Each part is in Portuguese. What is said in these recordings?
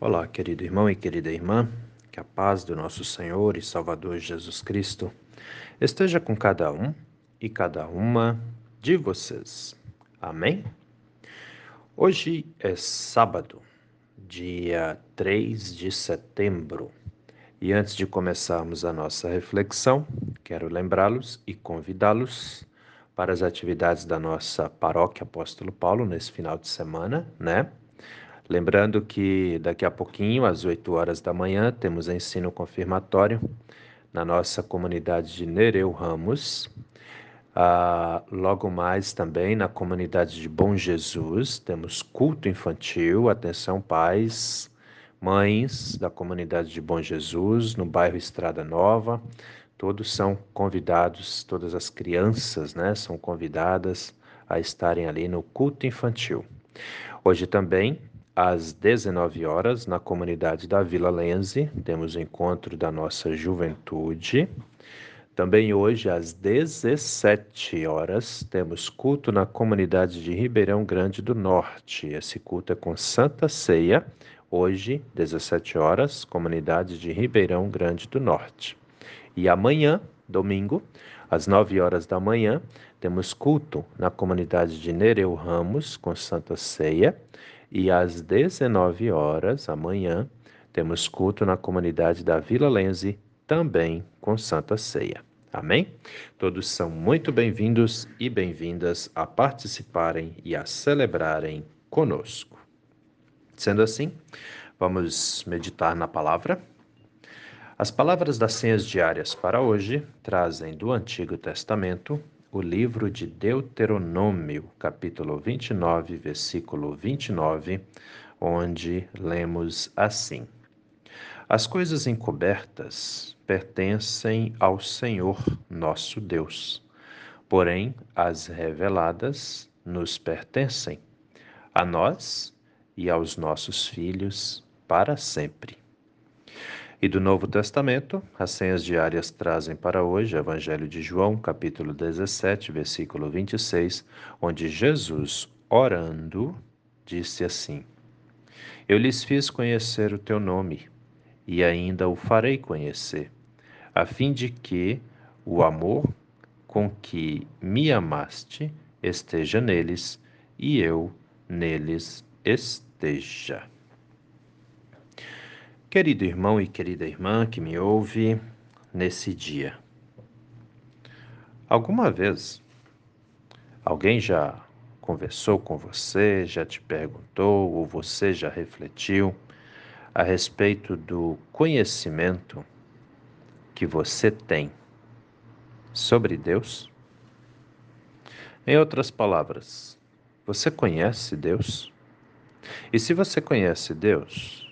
Olá, querido irmão e querida irmã, que a paz do nosso Senhor e Salvador Jesus Cristo esteja com cada um e cada uma de vocês. Amém? Hoje é sábado, dia 3 de setembro, e antes de começarmos a nossa reflexão, quero lembrá-los e convidá-los para as atividades da nossa paróquia Apóstolo Paulo nesse final de semana, né? Lembrando que daqui a pouquinho, às 8 horas da manhã, temos ensino confirmatório na nossa comunidade de Nereu Ramos. Ah, logo mais também na comunidade de Bom Jesus, temos culto infantil. Atenção, pais, mães da comunidade de Bom Jesus, no bairro Estrada Nova. Todos são convidados, todas as crianças né, são convidadas a estarem ali no culto infantil. Hoje também às 19 horas, na comunidade da Vila Lenze, temos o encontro da nossa juventude. Também hoje, às 17 horas, temos culto na comunidade de Ribeirão Grande do Norte. Esse culto é com Santa Ceia. Hoje, 17 horas, comunidade de Ribeirão Grande do Norte. E amanhã, domingo, às 9 horas da manhã, temos culto na comunidade de Nereu Ramos com Santa Ceia. E às 19 horas, amanhã, temos culto na comunidade da Vila Lenze, também com Santa Ceia. Amém? Todos são muito bem-vindos e bem-vindas a participarem e a celebrarem conosco. Sendo assim, vamos meditar na palavra. As palavras das senhas diárias para hoje trazem do Antigo Testamento o livro de Deuteronômio, capítulo 29, versículo 29, onde lemos assim: As coisas encobertas pertencem ao Senhor nosso Deus, porém as reveladas nos pertencem, a nós e aos nossos filhos para sempre. E do Novo Testamento, as senhas diárias trazem para hoje o Evangelho de João, capítulo 17, versículo 26, onde Jesus, orando, disse assim: Eu lhes fiz conhecer o teu nome, e ainda o farei conhecer, a fim de que o amor com que me amaste esteja neles e eu neles esteja. Querido irmão e querida irmã que me ouve nesse dia, alguma vez alguém já conversou com você, já te perguntou ou você já refletiu a respeito do conhecimento que você tem sobre Deus? Em outras palavras, você conhece Deus? E se você conhece Deus,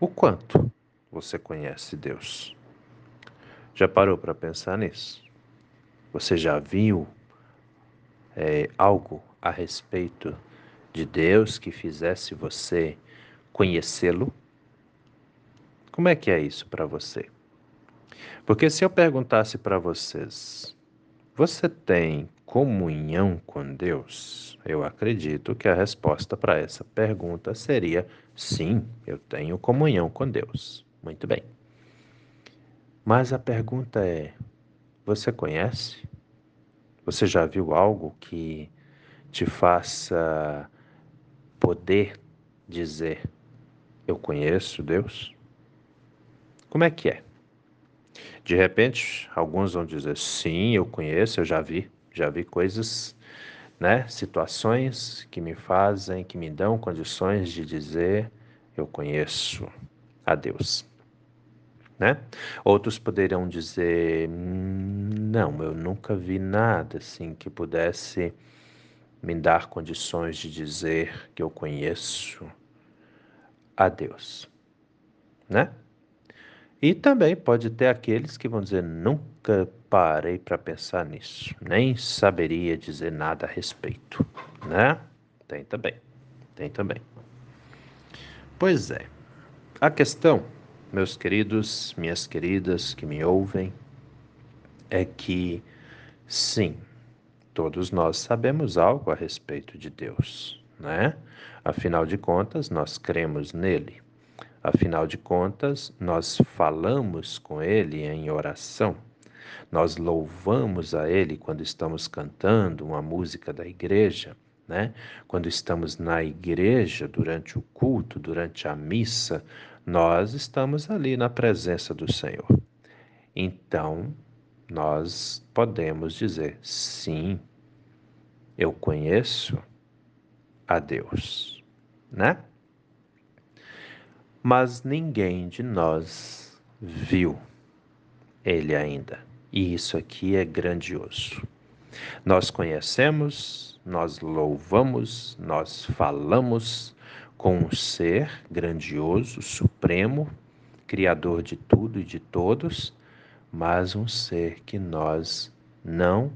o quanto você conhece Deus? Já parou para pensar nisso? Você já viu é, algo a respeito de Deus que fizesse você conhecê-lo? Como é que é isso para você? Porque se eu perguntasse para vocês, você tem comunhão com Deus? Eu acredito que a resposta para essa pergunta seria sim, eu tenho comunhão com Deus. Muito bem. Mas a pergunta é: você conhece? Você já viu algo que te faça poder dizer: Eu conheço Deus? Como é que é? De repente, alguns vão dizer: Sim, eu conheço, eu já vi. Já vi coisas, né, situações que me fazem, que me dão condições de dizer eu conheço a Deus. Né? Outros poderão dizer: não, eu nunca vi nada assim que pudesse me dar condições de dizer que eu conheço a Deus, né? E também pode ter aqueles que vão dizer: nunca parei para pensar nisso, nem saberia dizer nada a respeito, né? Tem também, tem também. Pois é, a questão, meus queridos, minhas queridas que me ouvem, é que sim, todos nós sabemos algo a respeito de Deus, né? Afinal de contas, nós cremos nele. Afinal de contas, nós falamos com Ele em oração, nós louvamos a Ele quando estamos cantando uma música da igreja, né? Quando estamos na igreja, durante o culto, durante a missa, nós estamos ali na presença do Senhor. Então, nós podemos dizer: sim, eu conheço a Deus, né? Mas ninguém de nós viu ele ainda. E isso aqui é grandioso. Nós conhecemos, nós louvamos, nós falamos com um ser grandioso, supremo, criador de tudo e de todos, mas um ser que nós não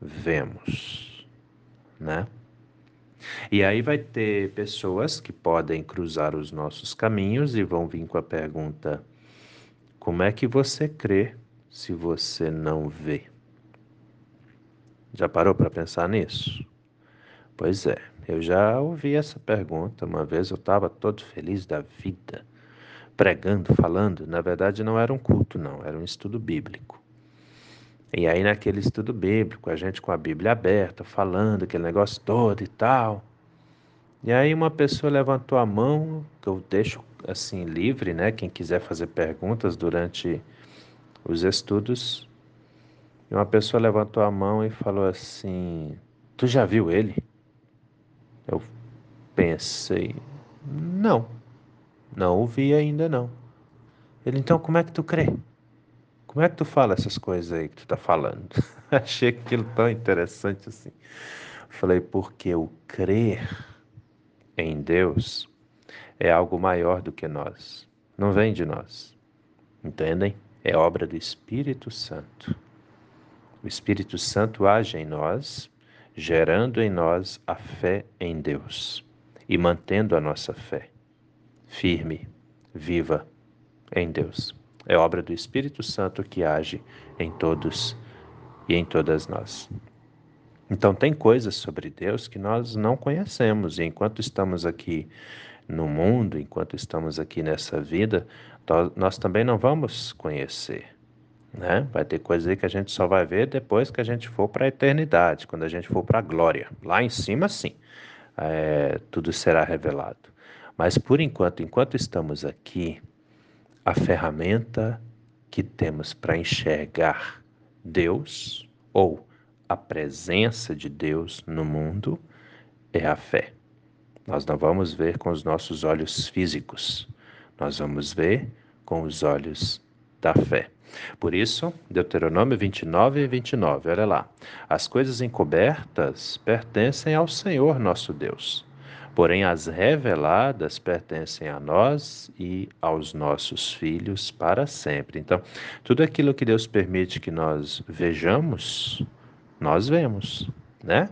vemos, né? E aí vai ter pessoas que podem cruzar os nossos caminhos e vão vir com a pergunta: como é que você crê se você não vê? Já parou para pensar nisso? Pois é, eu já ouvi essa pergunta uma vez, eu estava todo feliz da vida, pregando, falando. Na verdade, não era um culto, não, era um estudo bíblico. E aí, naquele estudo bíblico, a gente com a Bíblia aberta, falando aquele negócio todo e tal. E aí, uma pessoa levantou a mão, que eu deixo assim livre, né? Quem quiser fazer perguntas durante os estudos. E uma pessoa levantou a mão e falou assim: Tu já viu ele? Eu pensei: Não, não o vi ainda não. Ele, então, como é que tu crê? Como é que tu fala essas coisas aí que tu tá falando? Achei aquilo tão interessante assim. Falei, porque o crer em Deus é algo maior do que nós. Não vem de nós. Entendem? É obra do Espírito Santo. O Espírito Santo age em nós, gerando em nós a fé em Deus e mantendo a nossa fé firme, viva em Deus. É obra do Espírito Santo que age em todos e em todas nós. Então, tem coisas sobre Deus que nós não conhecemos, e enquanto estamos aqui no mundo, enquanto estamos aqui nessa vida, nós também não vamos conhecer. Né? Vai ter coisas aí que a gente só vai ver depois que a gente for para a eternidade, quando a gente for para a glória. Lá em cima, sim, é, tudo será revelado. Mas por enquanto, enquanto estamos aqui, a ferramenta que temos para enxergar Deus ou a presença de Deus no mundo é a fé. Nós não vamos ver com os nossos olhos físicos, nós vamos ver com os olhos da fé. Por isso, Deuteronômio 29 e 29, olha lá. As coisas encobertas pertencem ao Senhor nosso Deus Porém, as reveladas pertencem a nós e aos nossos filhos para sempre. Então, tudo aquilo que Deus permite que nós vejamos, nós vemos, né?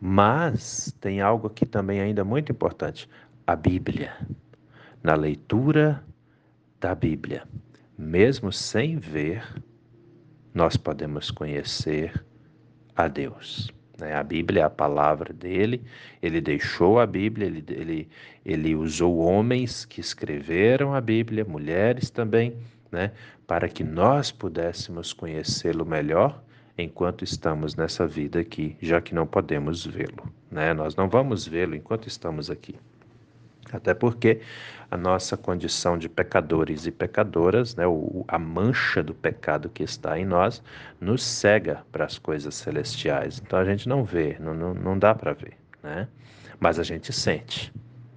Mas tem algo aqui também ainda muito importante: a Bíblia. Na leitura da Bíblia, mesmo sem ver, nós podemos conhecer a Deus. Né? A Bíblia é a palavra dele, ele deixou a Bíblia, ele, ele, ele usou homens que escreveram a Bíblia, mulheres também, né? para que nós pudéssemos conhecê-lo melhor enquanto estamos nessa vida aqui, já que não podemos vê-lo. Né? Nós não vamos vê-lo enquanto estamos aqui. Até porque a nossa condição de pecadores e pecadoras, né, a mancha do pecado que está em nós, nos cega para as coisas celestiais. Então a gente não vê, não, não, não dá para ver, né? mas a gente sente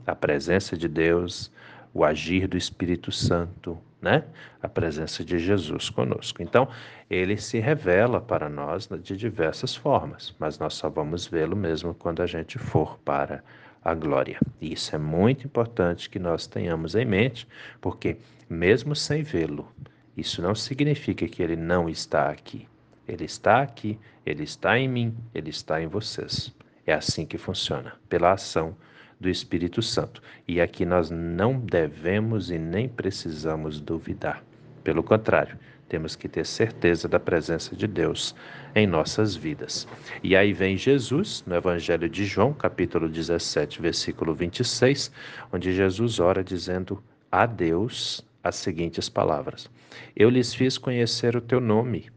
a presença de Deus, o agir do Espírito Santo, né? a presença de Jesus conosco. Então, ele se revela para nós de diversas formas, mas nós só vamos vê-lo mesmo quando a gente for para a glória. E isso é muito importante que nós tenhamos em mente, porque mesmo sem vê-lo, isso não significa que ele não está aqui. Ele está aqui, ele está em mim, ele está em vocês. É assim que funciona, pela ação do Espírito Santo. E aqui nós não devemos e nem precisamos duvidar. Pelo contrário, temos que ter certeza da presença de Deus em nossas vidas. E aí vem Jesus, no Evangelho de João, capítulo 17, versículo 26, onde Jesus ora dizendo: a Deus as seguintes palavras: Eu lhes fiz conhecer o teu nome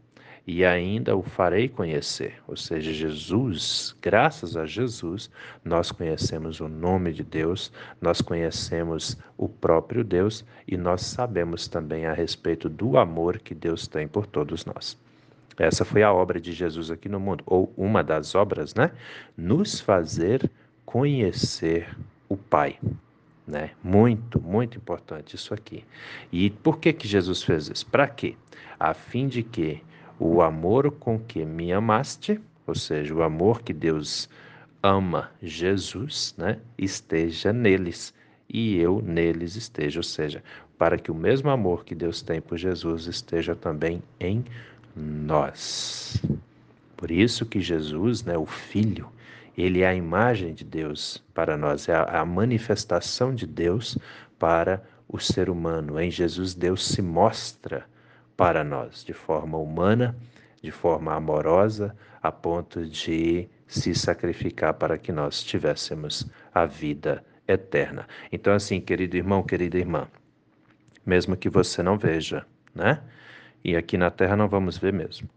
e ainda o farei conhecer. Ou seja, Jesus, graças a Jesus, nós conhecemos o nome de Deus, nós conhecemos o próprio Deus e nós sabemos também a respeito do amor que Deus tem por todos nós. Essa foi a obra de Jesus aqui no mundo, ou uma das obras, né? Nos fazer conhecer o Pai. Né? Muito, muito importante isso aqui. E por que que Jesus fez isso? Para quê? A fim de que o amor com que me amaste, ou seja, o amor que Deus ama Jesus, né, esteja neles e eu neles esteja, ou seja, para que o mesmo amor que Deus tem por Jesus esteja também em nós. Por isso que Jesus, né, o Filho, ele é a imagem de Deus para nós, é a, manifestação de Deus para o ser humano. Em Jesus, Deus se mostra para nós de forma humana, de forma amorosa, a ponto de se sacrificar para que nós tivéssemos a vida eterna. Então, assim, querido irmão, querida irmã, mesmo que você não veja, né? E aqui na terra não vamos ver mesmo.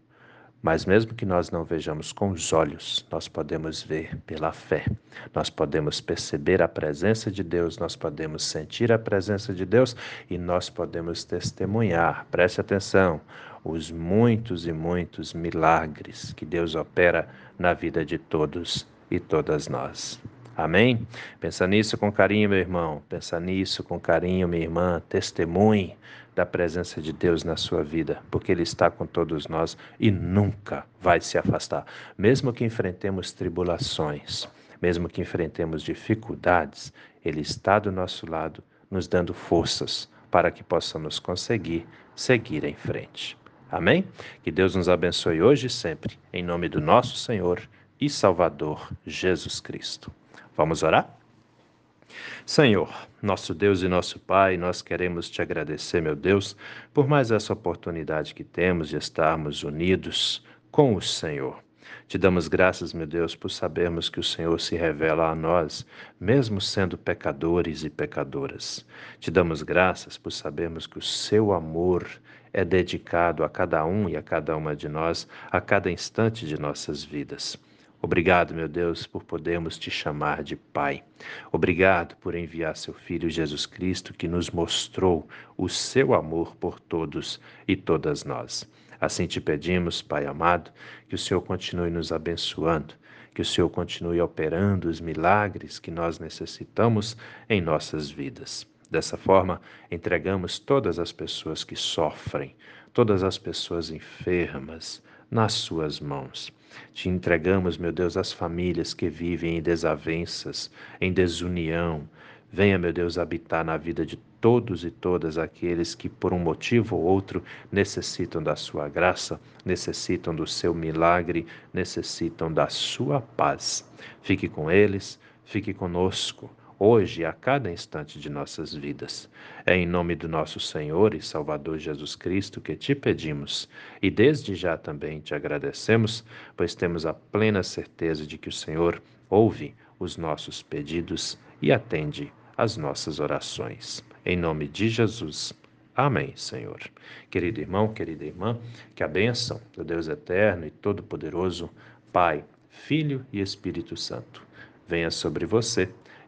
Mas mesmo que nós não vejamos com os olhos, nós podemos ver pela fé. Nós podemos perceber a presença de Deus, nós podemos sentir a presença de Deus e nós podemos testemunhar. Preste atenção, os muitos e muitos milagres que Deus opera na vida de todos e todas nós. Amém? Pensa nisso com carinho, meu irmão. Pensa nisso com carinho, minha irmã. Testemunhe da presença de Deus na sua vida, porque Ele está com todos nós e nunca vai se afastar. Mesmo que enfrentemos tribulações, mesmo que enfrentemos dificuldades, Ele está do nosso lado, nos dando forças para que possamos conseguir seguir em frente. Amém? Que Deus nos abençoe hoje e sempre, em nome do nosso Senhor e Salvador Jesus Cristo. Vamos orar? Senhor, nosso Deus e nosso Pai, nós queremos te agradecer, meu Deus, por mais essa oportunidade que temos de estarmos unidos com o Senhor. Te damos graças, meu Deus, por sabermos que o Senhor se revela a nós, mesmo sendo pecadores e pecadoras. Te damos graças por sabermos que o seu amor é dedicado a cada um e a cada uma de nós, a cada instante de nossas vidas. Obrigado, meu Deus, por podermos te chamar de Pai. Obrigado por enviar seu Filho Jesus Cristo, que nos mostrou o seu amor por todos e todas nós. Assim te pedimos, Pai amado, que o Senhor continue nos abençoando, que o Senhor continue operando os milagres que nós necessitamos em nossas vidas. Dessa forma, entregamos todas as pessoas que sofrem, todas as pessoas enfermas, nas suas mãos. Te entregamos, meu Deus, as famílias que vivem em desavenças, em desunião. Venha, meu Deus, habitar na vida de todos e todas aqueles que, por um motivo ou outro, necessitam da sua graça, necessitam do seu milagre, necessitam da sua paz. Fique com eles, fique conosco hoje a cada instante de nossas vidas. É em nome do nosso Senhor e Salvador Jesus Cristo que te pedimos e desde já também te agradecemos, pois temos a plena certeza de que o Senhor ouve os nossos pedidos e atende às nossas orações. Em nome de Jesus. Amém, Senhor. Querido irmão, querida irmã, que a bênção do Deus eterno e todo-poderoso, Pai, Filho e Espírito Santo, venha sobre você